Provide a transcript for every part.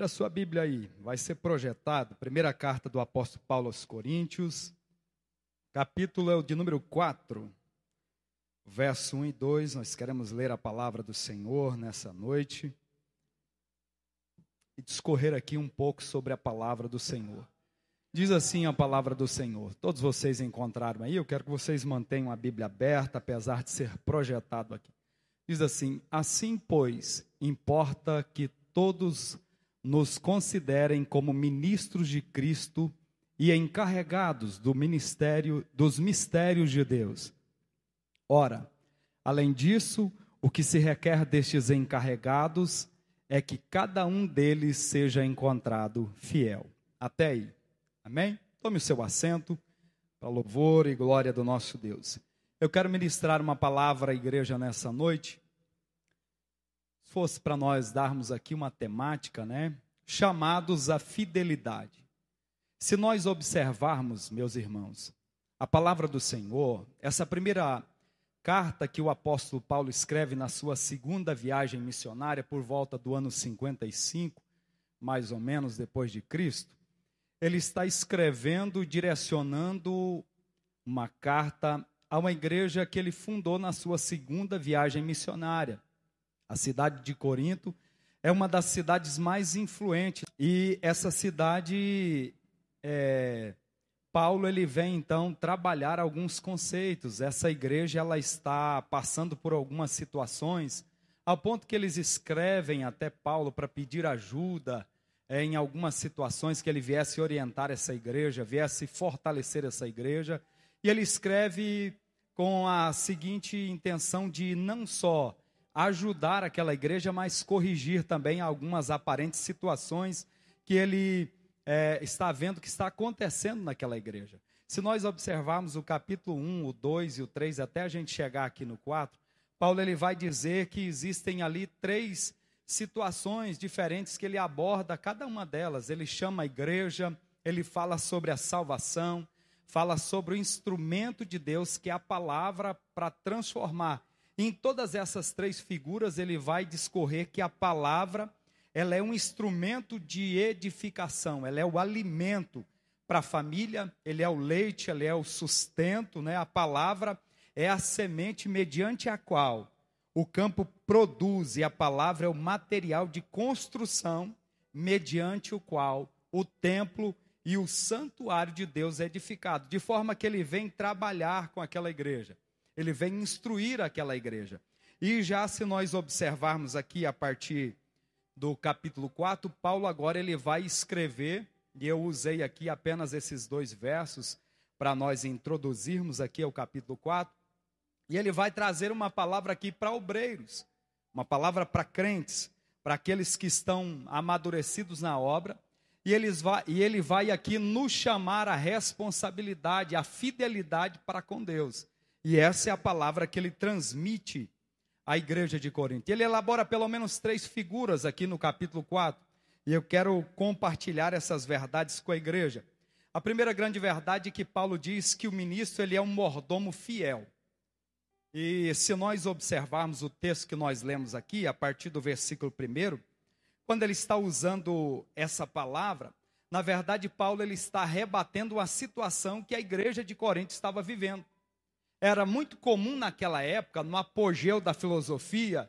A sua Bíblia aí, vai ser projetado, primeira carta do apóstolo Paulo aos Coríntios, capítulo de número 4, verso 1 e 2. Nós queremos ler a palavra do Senhor nessa noite e discorrer aqui um pouco sobre a palavra do Senhor. Diz assim a palavra do Senhor. Todos vocês encontraram aí, eu quero que vocês mantenham a Bíblia aberta, apesar de ser projetado aqui. Diz assim: Assim, pois, importa que todos nos considerem como ministros de Cristo e encarregados do ministério dos mistérios de Deus. Ora, além disso, o que se requer destes encarregados é que cada um deles seja encontrado fiel. Até aí. Amém? Tome o seu assento para louvor e glória do nosso Deus. Eu quero ministrar uma palavra à igreja nessa noite fosse para nós darmos aqui uma temática, né? Chamados à fidelidade. Se nós observarmos, meus irmãos, a palavra do Senhor, essa primeira carta que o apóstolo Paulo escreve na sua segunda viagem missionária por volta do ano 55, mais ou menos depois de Cristo, ele está escrevendo, direcionando uma carta a uma igreja que ele fundou na sua segunda viagem missionária. A cidade de Corinto é uma das cidades mais influentes. E essa cidade, é, Paulo ele vem então trabalhar alguns conceitos. Essa igreja ela está passando por algumas situações, ao ponto que eles escrevem até Paulo para pedir ajuda é, em algumas situações que ele viesse orientar essa igreja, viesse fortalecer essa igreja. E ele escreve com a seguinte intenção de não só ajudar aquela igreja, mas corrigir também algumas aparentes situações que ele é, está vendo que está acontecendo naquela igreja. Se nós observarmos o capítulo 1, o 2 e o 3, até a gente chegar aqui no 4, Paulo ele vai dizer que existem ali três situações diferentes que ele aborda cada uma delas. Ele chama a igreja, ele fala sobre a salvação, fala sobre o instrumento de Deus que é a palavra para transformar em todas essas três figuras, ele vai discorrer que a palavra, ela é um instrumento de edificação, ela é o alimento para a família, ele é o leite, ele é o sustento, né? A palavra é a semente mediante a qual o campo produz e a palavra é o material de construção mediante o qual o templo e o santuário de Deus é edificado, de forma que ele vem trabalhar com aquela igreja ele vem instruir aquela igreja. E já se nós observarmos aqui a partir do capítulo 4, Paulo agora ele vai escrever, e eu usei aqui apenas esses dois versos para nós introduzirmos aqui ao capítulo 4, e ele vai trazer uma palavra aqui para obreiros, uma palavra para crentes, para aqueles que estão amadurecidos na obra, e, eles vai, e ele vai aqui nos chamar a responsabilidade, a fidelidade para com Deus. E essa é a palavra que ele transmite à igreja de Corinto. Ele elabora pelo menos três figuras aqui no capítulo 4. E eu quero compartilhar essas verdades com a igreja. A primeira grande verdade é que Paulo diz que o ministro ele é um mordomo fiel. E se nós observarmos o texto que nós lemos aqui, a partir do versículo 1, quando ele está usando essa palavra, na verdade Paulo ele está rebatendo a situação que a igreja de Corinto estava vivendo. Era muito comum naquela época, no apogeu da filosofia,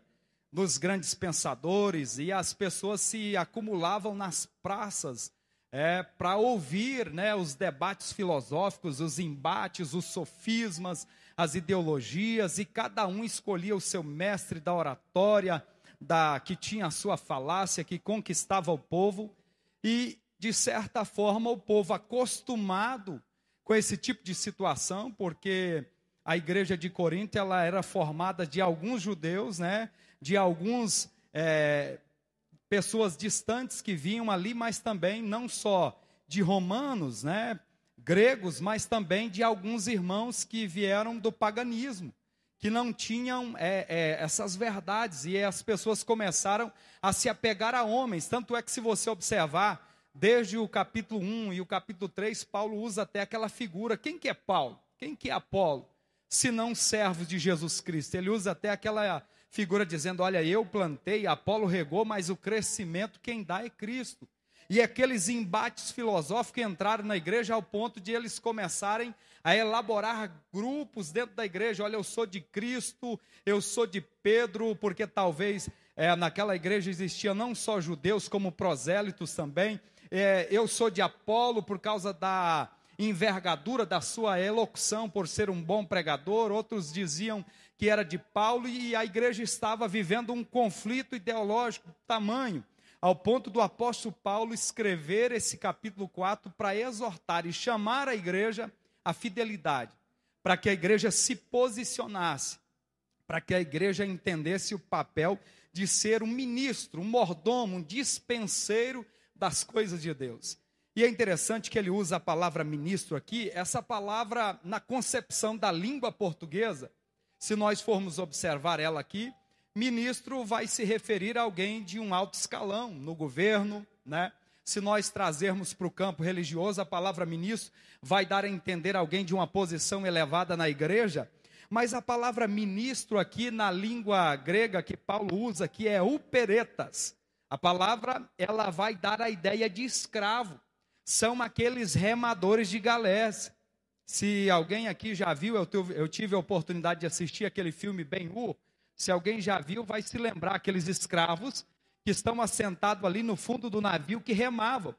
dos grandes pensadores, e as pessoas se acumulavam nas praças é, para ouvir né, os debates filosóficos, os embates, os sofismas, as ideologias, e cada um escolhia o seu mestre da oratória, da que tinha a sua falácia, que conquistava o povo, e de certa forma o povo acostumado com esse tipo de situação, porque a igreja de Corinto ela era formada de alguns judeus, né, de alguns é, pessoas distantes que vinham ali, mas também não só de romanos, né, gregos, mas também de alguns irmãos que vieram do paganismo, que não tinham é, é, essas verdades e as pessoas começaram a se apegar a homens. Tanto é que se você observar desde o capítulo 1 e o capítulo 3, Paulo usa até aquela figura. Quem que é Paulo? Quem que é Apolo? Senão servos de Jesus Cristo. Ele usa até aquela figura dizendo: Olha, eu plantei, Apolo regou, mas o crescimento quem dá é Cristo. E aqueles embates filosóficos entraram na igreja ao ponto de eles começarem a elaborar grupos dentro da igreja. Olha, eu sou de Cristo, eu sou de Pedro, porque talvez é, naquela igreja existia não só judeus, como prosélitos também. É, eu sou de Apolo por causa da envergadura da sua elocução, por ser um bom pregador. Outros diziam que era de Paulo, e a igreja estava vivendo um conflito ideológico tamanho ao ponto do apóstolo Paulo escrever esse capítulo 4 para exortar e chamar a igreja à fidelidade, para que a igreja se posicionasse, para que a igreja entendesse o papel de ser um ministro, um mordomo, um dispenseiro das coisas de Deus. E é interessante que ele usa a palavra ministro aqui, essa palavra na concepção da língua portuguesa, se nós formos observar ela aqui, Ministro vai se referir a alguém de um alto escalão no governo, né? Se nós trazermos para o campo religioso, a palavra ministro vai dar a entender alguém de uma posição elevada na igreja, mas a palavra ministro aqui na língua grega que Paulo usa aqui é uperetas. A palavra ela vai dar a ideia de escravo. São aqueles remadores de galés. Se alguém aqui já viu, eu, tive a oportunidade de assistir aquele filme Ben-Hur, se alguém já viu, vai se lembrar aqueles escravos que estão assentados ali no fundo do navio que remavam.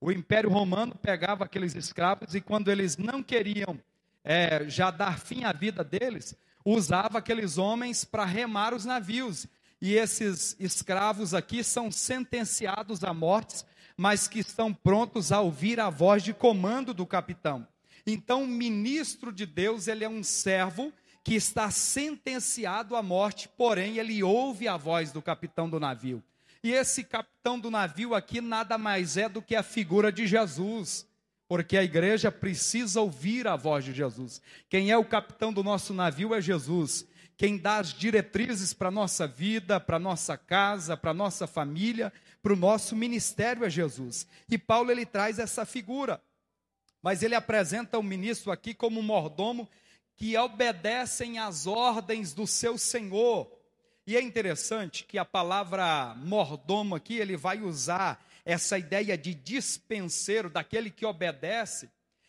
O Império Romano pegava aqueles escravos e quando eles não queriam é, já dar fim à vida deles, usava aqueles homens para remar os navios. E esses escravos aqui são sentenciados à morte, mas que estão prontos a ouvir a voz de comando do capitão. Então, o ministro de Deus, ele é um servo que está sentenciado à morte, porém ele ouve a voz do capitão do navio. E esse capitão do navio aqui nada mais é do que a figura de Jesus, porque a igreja precisa ouvir a voz de Jesus. Quem é o capitão do nosso navio é Jesus. Quem dá as diretrizes para a nossa vida, para a nossa casa, para a nossa família, para o nosso ministério é Jesus. E Paulo ele traz essa figura. Mas ele apresenta o ministro aqui como mordomo que obedecem às ordens do seu senhor. E é interessante que a palavra mordomo aqui, ele vai usar essa ideia de dispenseiro, daquele que obedece.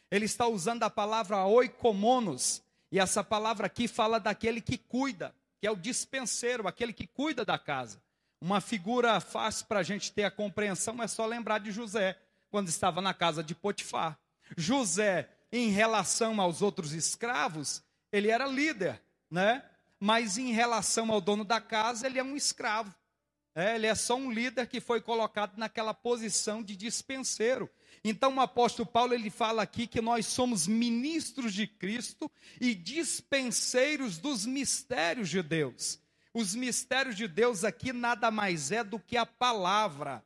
Ele está usando a palavra oikomonos, e essa palavra aqui fala daquele que cuida, que é o dispenseiro, aquele que cuida da casa. Uma figura fácil para a gente ter a compreensão é só lembrar de José, quando estava na casa de Potifar. José em relação aos outros escravos, ele era líder, né? Mas em relação ao dono da casa, ele é um escravo. É, ele é só um líder que foi colocado naquela posição de dispenseiro. Então o apóstolo Paulo ele fala aqui que nós somos ministros de Cristo e dispenseiros dos mistérios de Deus. Os mistérios de Deus aqui nada mais é do que a palavra.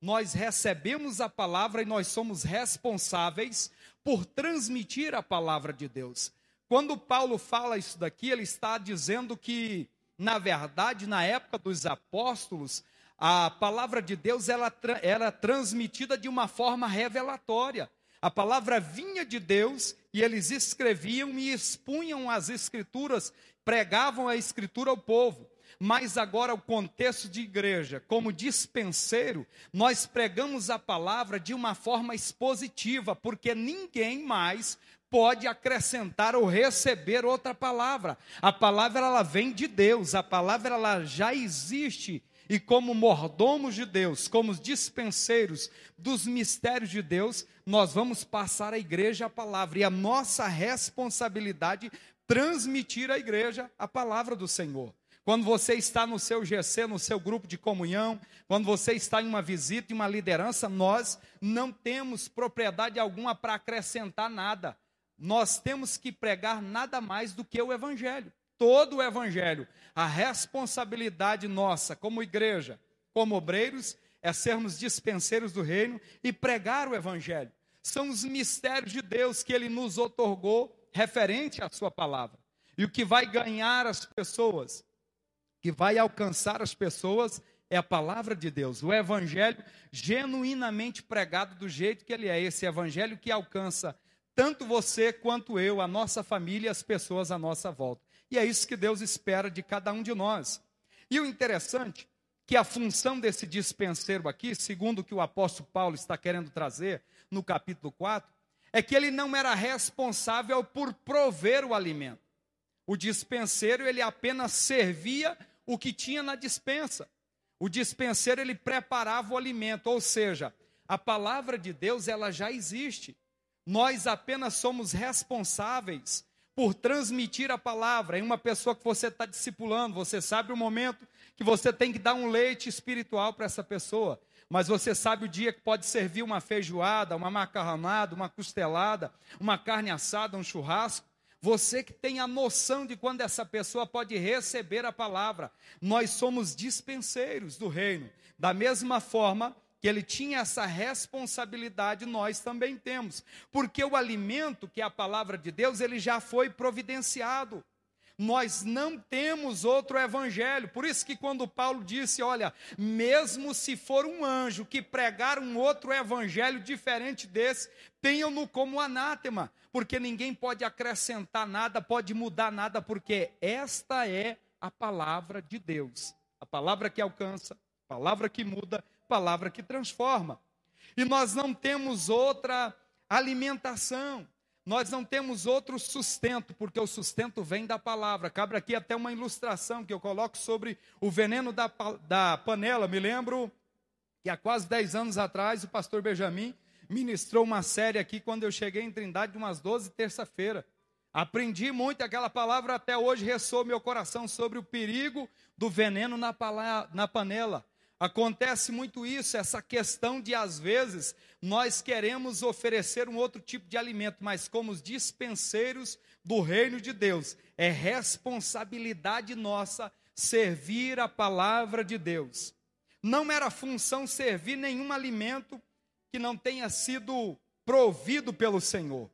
Nós recebemos a palavra e nós somos responsáveis por transmitir a palavra de Deus. Quando Paulo fala isso daqui, ele está dizendo que, na verdade, na época dos apóstolos, a palavra de Deus ela era transmitida de uma forma revelatória. A palavra vinha de Deus e eles escreviam e expunham as escrituras, pregavam a escritura ao povo mas agora o contexto de igreja, como dispenseiro, nós pregamos a palavra de uma forma expositiva, porque ninguém mais pode acrescentar ou receber outra palavra. A palavra ela vem de Deus, a palavra ela já existe e como mordomos de Deus, como dispenseiros dos mistérios de Deus, nós vamos passar à igreja a palavra e a nossa responsabilidade transmitir à igreja a palavra do Senhor. Quando você está no seu GC, no seu grupo de comunhão, quando você está em uma visita, em uma liderança, nós não temos propriedade alguma para acrescentar nada. Nós temos que pregar nada mais do que o Evangelho. Todo o Evangelho. A responsabilidade nossa, como igreja, como obreiros, é sermos dispenseiros do reino e pregar o Evangelho. São os mistérios de Deus que Ele nos otorgou referente à Sua palavra. E o que vai ganhar as pessoas que vai alcançar as pessoas é a palavra de Deus, o evangelho genuinamente pregado do jeito que ele é, esse evangelho que alcança tanto você quanto eu, a nossa família e as pessoas à nossa volta. E é isso que Deus espera de cada um de nós. E o interessante que a função desse dispenseiro aqui, segundo o que o apóstolo Paulo está querendo trazer no capítulo 4, é que ele não era responsável por prover o alimento. O dispenseiro, ele apenas servia o que tinha na dispensa. O dispenseiro, ele preparava o alimento, ou seja, a palavra de Deus, ela já existe. Nós apenas somos responsáveis por transmitir a palavra em uma pessoa que você está discipulando. Você sabe o momento que você tem que dar um leite espiritual para essa pessoa. Mas você sabe o dia que pode servir uma feijoada, uma macarronada, uma costelada, uma carne assada, um churrasco. Você que tem a noção de quando essa pessoa pode receber a palavra. Nós somos dispenseiros do reino. Da mesma forma que ele tinha essa responsabilidade, nós também temos. Porque o alimento, que é a palavra de Deus, ele já foi providenciado nós não temos outro evangelho. Por isso que quando Paulo disse, olha, mesmo se for um anjo que pregar um outro evangelho diferente desse, tenham-no como anátema, porque ninguém pode acrescentar nada, pode mudar nada, porque esta é a palavra de Deus. A palavra que alcança, a palavra que muda, a palavra que transforma. E nós não temos outra alimentação. Nós não temos outro sustento, porque o sustento vem da palavra. Cabe aqui até uma ilustração que eu coloco sobre o veneno da, da panela. Me lembro que há quase 10 anos atrás o pastor Benjamin ministrou uma série aqui quando eu cheguei em Trindade, umas 12 terça-feira. Aprendi muito, aquela palavra até hoje ressoa meu coração sobre o perigo do veneno na, na panela. Acontece muito isso, essa questão de, às vezes, nós queremos oferecer um outro tipo de alimento, mas como os dispenseiros do reino de Deus, é responsabilidade nossa servir a palavra de Deus. Não era função servir nenhum alimento que não tenha sido provido pelo Senhor.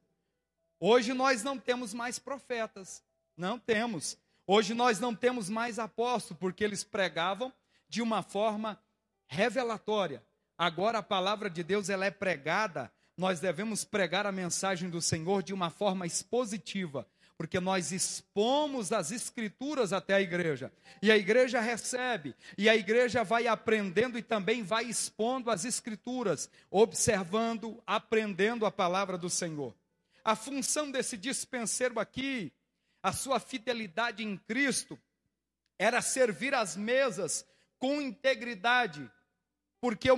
Hoje nós não temos mais profetas, não temos. Hoje nós não temos mais apóstolos, porque eles pregavam de uma forma revelatória. Agora a palavra de Deus ela é pregada, nós devemos pregar a mensagem do Senhor de uma forma expositiva, porque nós expomos as escrituras até a igreja. E a igreja recebe, e a igreja vai aprendendo e também vai expondo as escrituras, observando, aprendendo a palavra do Senhor. A função desse dispenseiro aqui, a sua fidelidade em Cristo, era servir as mesas com integridade, porque o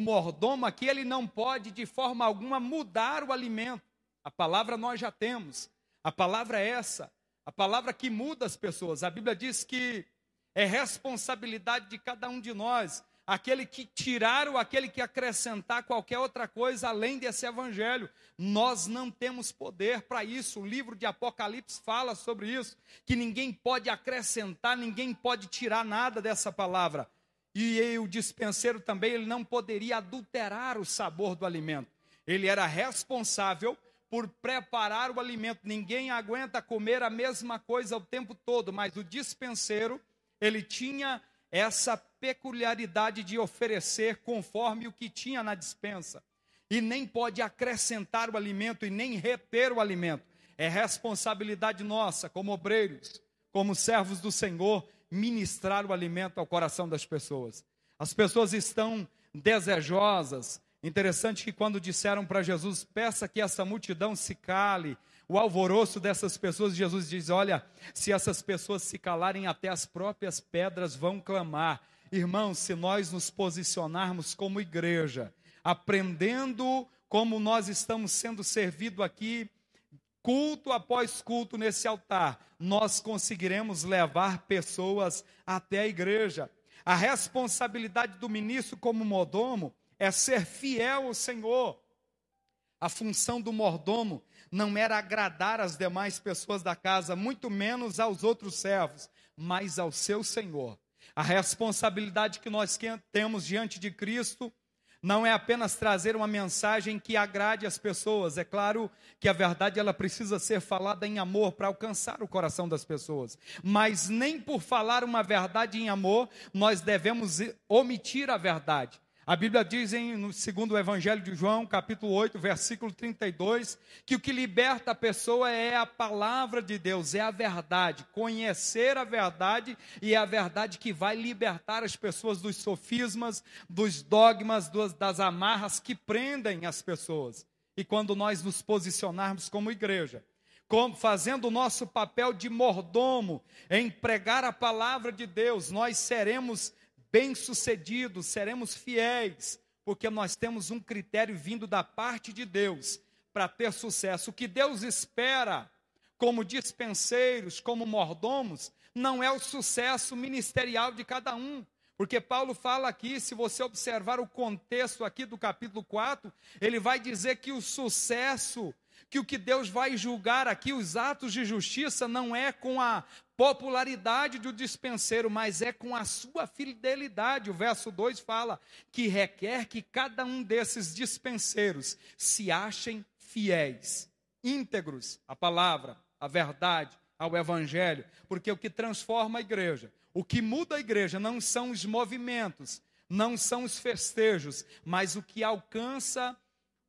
mordomo aqui ele não pode de forma alguma mudar o alimento. A palavra nós já temos. A palavra é essa, a palavra que muda as pessoas. A Bíblia diz que é responsabilidade de cada um de nós aquele que tirar ou aquele que acrescentar qualquer outra coisa além desse evangelho. Nós não temos poder para isso. O livro de Apocalipse fala sobre isso, que ninguém pode acrescentar, ninguém pode tirar nada dessa palavra. E o dispenseiro também, ele não poderia adulterar o sabor do alimento. Ele era responsável por preparar o alimento. Ninguém aguenta comer a mesma coisa o tempo todo, mas o dispenseiro, ele tinha essa peculiaridade de oferecer conforme o que tinha na dispensa. E nem pode acrescentar o alimento e nem reter o alimento. É responsabilidade nossa, como obreiros, como servos do Senhor, ministrar o alimento ao coração das pessoas. As pessoas estão desejosas. Interessante que quando disseram para Jesus, peça que essa multidão se cale, o alvoroço dessas pessoas, Jesus diz: Olha, se essas pessoas se calarem, até as próprias pedras vão clamar. Irmãos, se nós nos posicionarmos como igreja, aprendendo como nós estamos sendo servidos aqui, culto após culto nesse altar, nós conseguiremos levar pessoas até a igreja. A responsabilidade do ministro como mordomo é ser fiel ao Senhor. A função do mordomo não era agradar as demais pessoas da casa, muito menos aos outros servos, mas ao seu Senhor. A responsabilidade que nós temos diante de Cristo não é apenas trazer uma mensagem que agrade as pessoas. É claro que a verdade ela precisa ser falada em amor para alcançar o coração das pessoas. Mas nem por falar uma verdade em amor nós devemos omitir a verdade. A Bíblia diz em, no segundo Evangelho de João, capítulo 8, versículo 32, que o que liberta a pessoa é a palavra de Deus, é a verdade. Conhecer a verdade e é a verdade que vai libertar as pessoas dos sofismas, dos dogmas, dos, das amarras que prendem as pessoas. E quando nós nos posicionarmos como igreja, como, fazendo o nosso papel de mordomo em pregar a palavra de Deus, nós seremos bem-sucedidos, seremos fiéis, porque nós temos um critério vindo da parte de Deus para ter sucesso. O que Deus espera como dispenseiros, como mordomos, não é o sucesso ministerial de cada um. Porque Paulo fala aqui, se você observar o contexto aqui do capítulo 4, ele vai dizer que o sucesso que o que Deus vai julgar aqui, os atos de justiça, não é com a popularidade do dispenseiro, mas é com a sua fidelidade. O verso 2 fala que requer que cada um desses dispenseiros se achem fiéis, íntegros à palavra, à verdade, ao evangelho, porque o que transforma a igreja, o que muda a igreja não são os movimentos, não são os festejos, mas o que alcança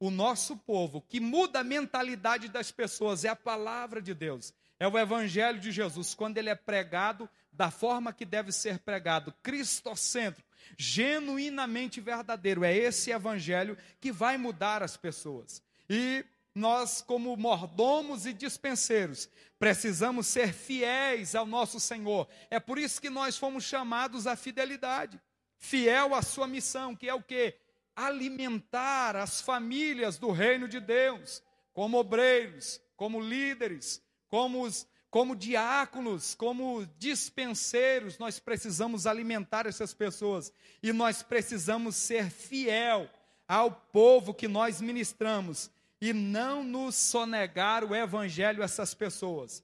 o nosso povo, que muda a mentalidade das pessoas, é a palavra de Deus, é o Evangelho de Jesus, quando ele é pregado da forma que deve ser pregado, cristocêntrico, genuinamente verdadeiro. É esse Evangelho que vai mudar as pessoas. E nós, como mordomos e dispenseiros, precisamos ser fiéis ao nosso Senhor. É por isso que nós fomos chamados à fidelidade. Fiel à sua missão, que é o que? Alimentar as famílias do reino de Deus, como obreiros, como líderes, como, os, como diáconos, como dispenseiros, nós precisamos alimentar essas pessoas e nós precisamos ser fiel ao povo que nós ministramos e não nos sonegar o evangelho a essas pessoas.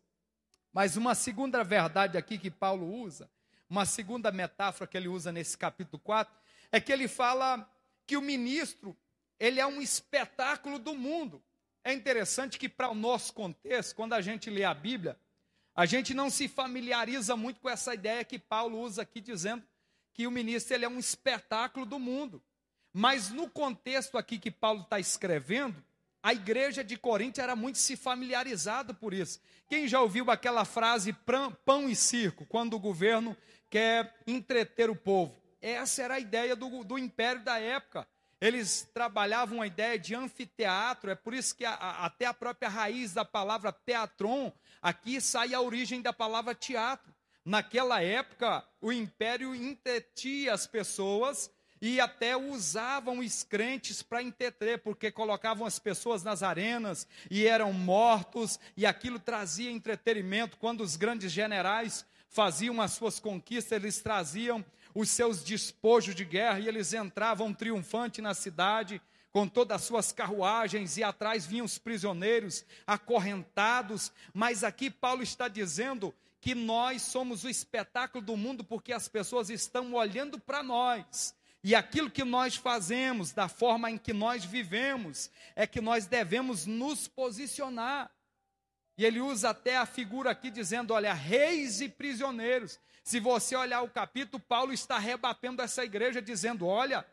Mas uma segunda verdade aqui que Paulo usa, uma segunda metáfora que ele usa nesse capítulo 4, é que ele fala que o ministro, ele é um espetáculo do mundo. É interessante que para o nosso contexto, quando a gente lê a Bíblia, a gente não se familiariza muito com essa ideia que Paulo usa aqui dizendo que o ministro ele é um espetáculo do mundo. Mas no contexto aqui que Paulo está escrevendo, a igreja de Corinto era muito se familiarizado por isso. Quem já ouviu aquela frase pão e circo, quando o governo quer entreter o povo? Essa era a ideia do, do império da época. Eles trabalhavam a ideia de anfiteatro, é por isso que a, a, até a própria raiz da palavra teatron, aqui sai a origem da palavra teatro. Naquela época, o império entretia as pessoas e até usavam os crentes para entreter, porque colocavam as pessoas nas arenas e eram mortos, e aquilo trazia entretenimento. Quando os grandes generais faziam as suas conquistas, eles traziam os seus despojos de guerra e eles entravam triunfante na cidade com todas as suas carruagens e atrás vinham os prisioneiros acorrentados. Mas aqui Paulo está dizendo que nós somos o espetáculo do mundo porque as pessoas estão olhando para nós. E aquilo que nós fazemos, da forma em que nós vivemos, é que nós devemos nos posicionar. E ele usa até a figura aqui dizendo: olha, reis e prisioneiros. Se você olhar o capítulo, Paulo está rebatendo essa igreja, dizendo: olha,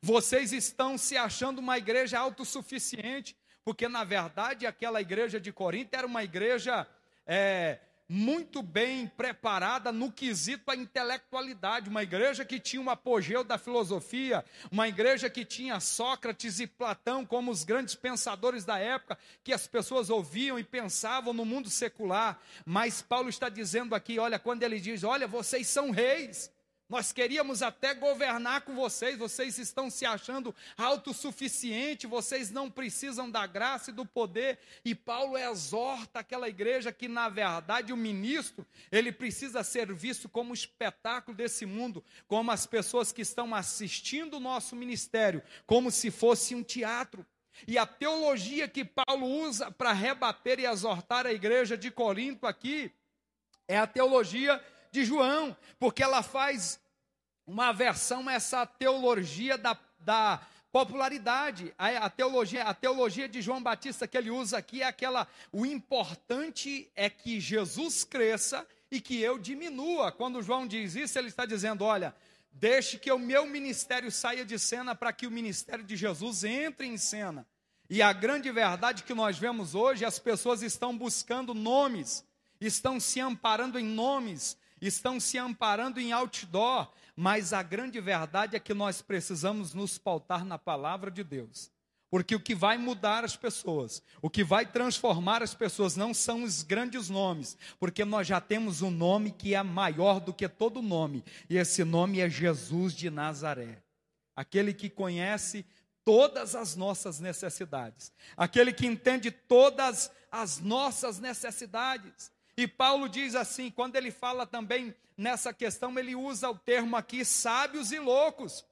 vocês estão se achando uma igreja autossuficiente, porque na verdade aquela igreja de Corinto era uma igreja é, muito bem preparada no quesito à intelectualidade, uma igreja que tinha um apogeu da filosofia, uma igreja que tinha Sócrates e Platão como os grandes pensadores da época, que as pessoas ouviam e pensavam no mundo secular. Mas Paulo está dizendo aqui, olha, quando ele diz: "Olha, vocês são reis, nós queríamos até governar com vocês, vocês estão se achando autossuficiente, vocês não precisam da graça e do poder. E Paulo exorta aquela igreja que, na verdade, o ministro, ele precisa ser visto como espetáculo desse mundo, como as pessoas que estão assistindo o nosso ministério, como se fosse um teatro. E a teologia que Paulo usa para rebater e exortar a igreja de Corinto aqui é a teologia de João, porque ela faz uma versão a essa teologia da, da popularidade. A, a, teologia, a teologia de João Batista que ele usa aqui é aquela: o importante é que Jesus cresça e que eu diminua. Quando João diz isso, ele está dizendo: olha, Deixe que o meu ministério saia de cena para que o ministério de Jesus entre em cena. E a grande verdade que nós vemos hoje, as pessoas estão buscando nomes, estão se amparando em nomes, estão se amparando em outdoor, mas a grande verdade é que nós precisamos nos pautar na palavra de Deus. Porque o que vai mudar as pessoas, o que vai transformar as pessoas não são os grandes nomes, porque nós já temos um nome que é maior do que todo nome, e esse nome é Jesus de Nazaré. Aquele que conhece todas as nossas necessidades, aquele que entende todas as nossas necessidades. E Paulo diz assim, quando ele fala também nessa questão, ele usa o termo aqui sábios e loucos,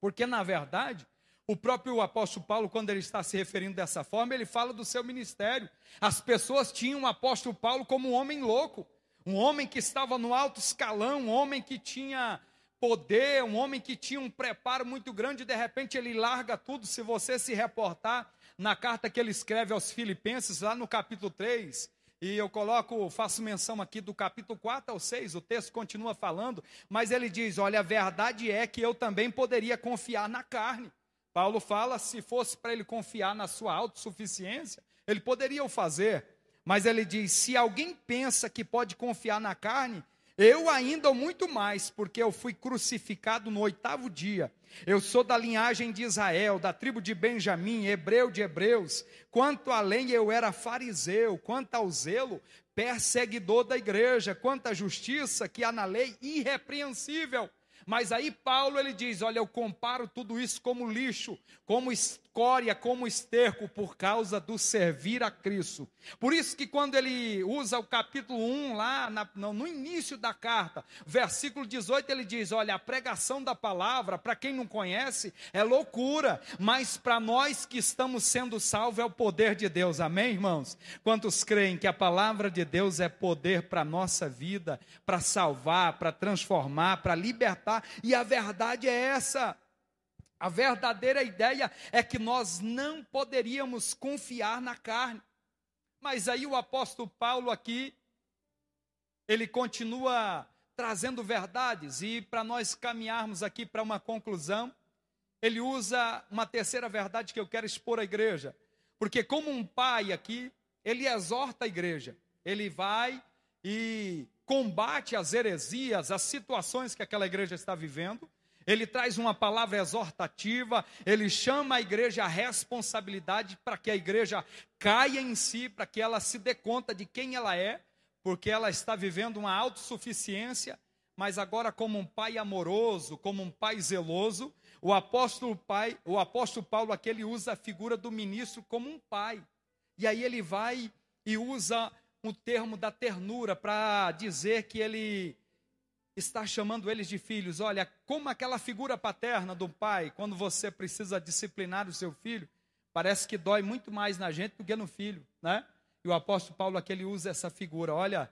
porque na verdade, o próprio apóstolo Paulo, quando ele está se referindo dessa forma, ele fala do seu ministério. As pessoas tinham o apóstolo Paulo como um homem louco, um homem que estava no alto escalão, um homem que tinha poder, um homem que tinha um preparo muito grande, de repente ele larga tudo. Se você se reportar na carta que ele escreve aos Filipenses, lá no capítulo 3, e eu coloco, faço menção aqui do capítulo 4 ao 6, o texto continua falando, mas ele diz: Olha, a verdade é que eu também poderia confiar na carne. Paulo fala: se fosse para ele confiar na sua autossuficiência, ele poderia o fazer. Mas ele diz: se alguém pensa que pode confiar na carne, eu ainda muito mais, porque eu fui crucificado no oitavo dia. Eu sou da linhagem de Israel, da tribo de Benjamim, hebreu de hebreus. Quanto além eu era fariseu, quanto ao zelo, perseguidor da igreja, quanto à justiça que há na lei, irrepreensível. Mas aí Paulo ele diz: Olha, eu comparo tudo isso como lixo, como escória, como esterco, por causa do servir a Cristo. Por isso que quando ele usa o capítulo 1, lá na, no, início da carta, versículo 18, ele diz: Olha, a pregação da palavra, para quem não conhece, é loucura, mas para nós que estamos sendo salvos é o poder de Deus. Amém, irmãos? Quantos creem que a palavra de Deus é poder para a nossa vida, para salvar, para transformar, para libertar, e a verdade é essa. A verdadeira ideia é que nós não poderíamos confiar na carne. Mas aí o apóstolo Paulo aqui, ele continua trazendo verdades, e para nós caminharmos aqui para uma conclusão, ele usa uma terceira verdade que eu quero expor à igreja. Porque, como um pai aqui, ele exorta a igreja, ele vai e combate as heresias, as situações que aquela igreja está vivendo, ele traz uma palavra exortativa, ele chama a igreja à responsabilidade para que a igreja caia em si, para que ela se dê conta de quem ela é, porque ela está vivendo uma autossuficiência, mas agora como um pai amoroso, como um pai zeloso, o apóstolo pai, o apóstolo Paulo aqui ele usa a figura do ministro como um pai. E aí ele vai e usa o termo da ternura para dizer que ele está chamando eles de filhos. Olha, como aquela figura paterna do pai, quando você precisa disciplinar o seu filho, parece que dói muito mais na gente do que no filho, né? E o apóstolo Paulo aqui ele usa essa figura. Olha,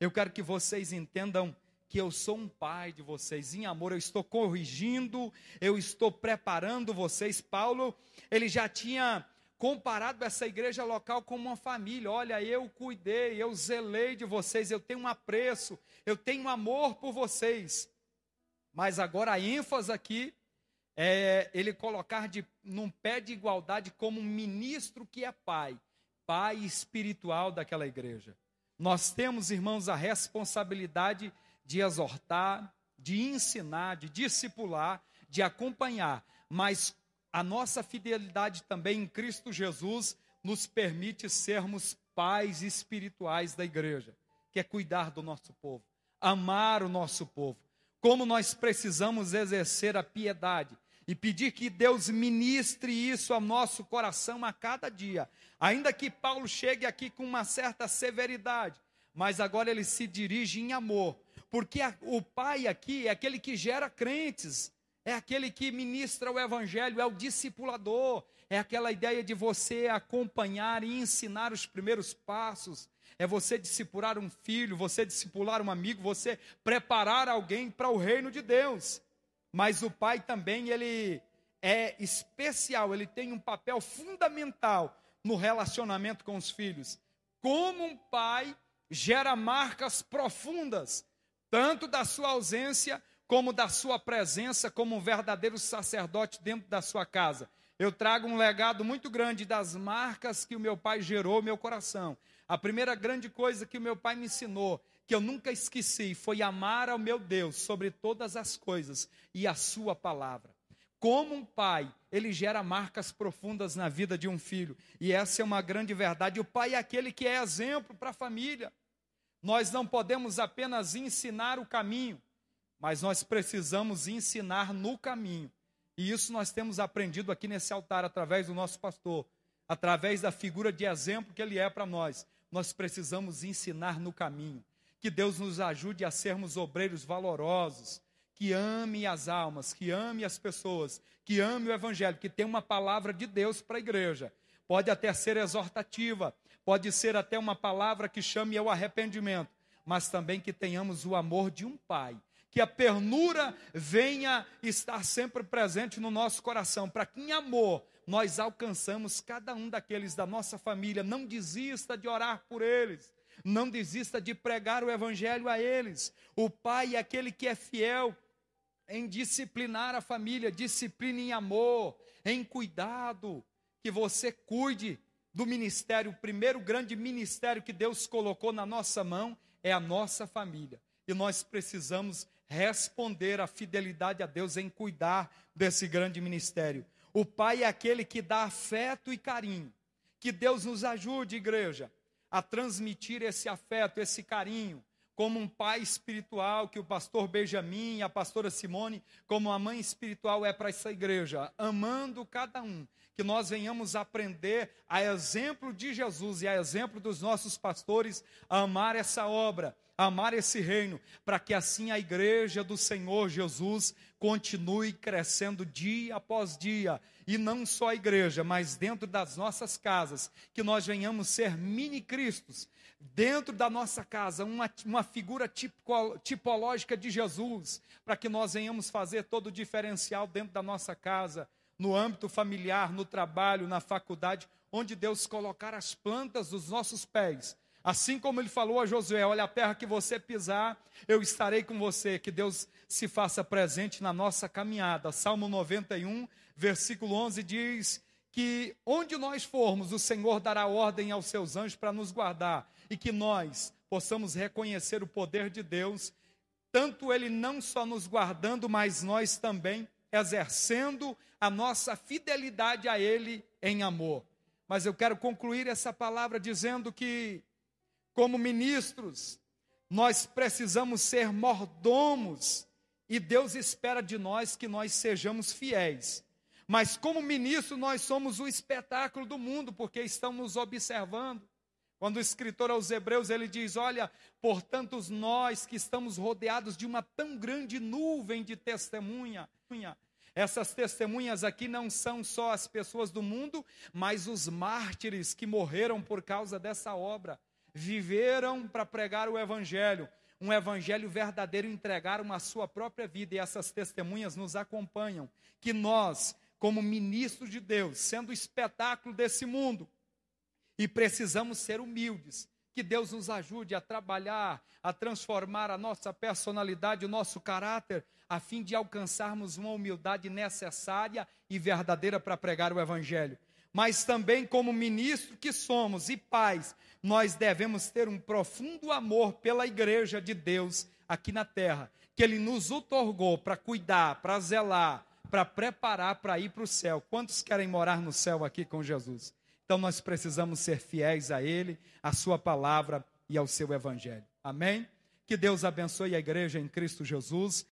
eu quero que vocês entendam que eu sou um pai de vocês em amor, eu estou corrigindo, eu estou preparando vocês. Paulo, ele já tinha comparado essa igreja local com uma família. Olha, eu cuidei, eu zelei de vocês, eu tenho um apreço, eu tenho amor por vocês. Mas agora a ênfase aqui é ele colocar de, num pé de igualdade como um ministro que é pai, pai espiritual daquela igreja. Nós temos, irmãos, a responsabilidade de exortar, de ensinar, de discipular, de acompanhar, mas a nossa fidelidade também em Cristo Jesus nos permite sermos pais espirituais da igreja, que é cuidar do nosso povo, amar o nosso povo. Como nós precisamos exercer a piedade e pedir que Deus ministre isso ao nosso coração a cada dia. Ainda que Paulo chegue aqui com uma certa severidade, mas agora ele se dirige em amor, porque a, o pai aqui é aquele que gera crentes, é aquele que ministra o evangelho, é o discipulador, é aquela ideia de você acompanhar e ensinar os primeiros passos, é você discipular um filho, você discipular um amigo, você preparar alguém para o reino de Deus. Mas o pai também, ele é especial, ele tem um papel fundamental no relacionamento com os filhos. Como um pai gera marcas profundas, tanto da sua ausência como da sua presença como um verdadeiro sacerdote dentro da sua casa. Eu trago um legado muito grande das marcas que o meu pai gerou no meu coração. A primeira grande coisa que o meu pai me ensinou, que eu nunca esqueci, foi amar ao meu Deus sobre todas as coisas e a sua palavra. Como um pai, ele gera marcas profundas na vida de um filho. E essa é uma grande verdade. O pai é aquele que é exemplo para a família. Nós não podemos apenas ensinar o caminho, mas nós precisamos ensinar no caminho. E isso nós temos aprendido aqui nesse altar através do nosso pastor, através da figura de exemplo que ele é para nós. Nós precisamos ensinar no caminho. Que Deus nos ajude a sermos obreiros valorosos, que ame as almas, que ame as pessoas, que ame o evangelho, que tem uma palavra de Deus para a igreja. Pode até ser exortativa, pode ser até uma palavra que chame ao arrependimento, mas também que tenhamos o amor de um pai, que a ternura venha estar sempre presente no nosso coração, para que em amor nós alcançamos cada um daqueles da nossa família. Não desista de orar por eles, não desista de pregar o evangelho a eles. O pai é aquele que é fiel em disciplinar a família, disciplina em amor, em cuidado, que você cuide do ministério, o primeiro grande ministério que Deus colocou na nossa mão é a nossa família. E nós precisamos responder a fidelidade a Deus em cuidar desse grande ministério. O pai é aquele que dá afeto e carinho. Que Deus nos ajude, igreja, a transmitir esse afeto, esse carinho, como um pai espiritual que o pastor Benjamin e a pastora Simone, como a mãe espiritual é para essa igreja, amando cada um, que nós venhamos aprender, a exemplo de Jesus e a exemplo dos nossos pastores, a amar essa obra, a amar esse reino, para que assim a igreja do Senhor Jesus continue crescendo dia após dia, e não só a igreja, mas dentro das nossas casas, que nós venhamos ser mini-cristos, dentro da nossa casa, uma, uma figura tipo, tipológica de Jesus, para que nós venhamos fazer todo o diferencial dentro da nossa casa, no âmbito familiar, no trabalho, na faculdade, onde Deus colocar as plantas dos nossos pés. Assim como ele falou a Josué: Olha, a terra que você pisar, eu estarei com você. Que Deus se faça presente na nossa caminhada. Salmo 91, versículo 11 diz que onde nós formos, o Senhor dará ordem aos seus anjos para nos guardar e que nós possamos reconhecer o poder de Deus, tanto Ele não só nos guardando, mas nós também exercendo a nossa fidelidade a Ele em amor. Mas eu quero concluir essa palavra dizendo que, como ministros, nós precisamos ser mordomos e Deus espera de nós que nós sejamos fiéis. Mas como ministro, nós somos o espetáculo do mundo, porque estão nos observando. Quando o escritor aos Hebreus ele diz: Olha, portanto, nós que estamos rodeados de uma tão grande nuvem de testemunha, essas testemunhas aqui não são só as pessoas do mundo, mas os mártires que morreram por causa dessa obra, viveram para pregar o evangelho, um evangelho verdadeiro, entregaram a sua própria vida e essas testemunhas nos acompanham. Que nós, como ministros de Deus, sendo o espetáculo desse mundo, e precisamos ser humildes. Que Deus nos ajude a trabalhar, a transformar a nossa personalidade, o nosso caráter, a fim de alcançarmos uma humildade necessária e verdadeira para pregar o Evangelho. Mas também, como ministro que somos e pais, nós devemos ter um profundo amor pela igreja de Deus aqui na terra, que Ele nos otorgou para cuidar, para zelar, para preparar para ir para o céu. Quantos querem morar no céu aqui com Jesus? Então nós precisamos ser fiéis a Ele, à Sua palavra e ao seu Evangelho. Amém? Que Deus abençoe a igreja em Cristo Jesus.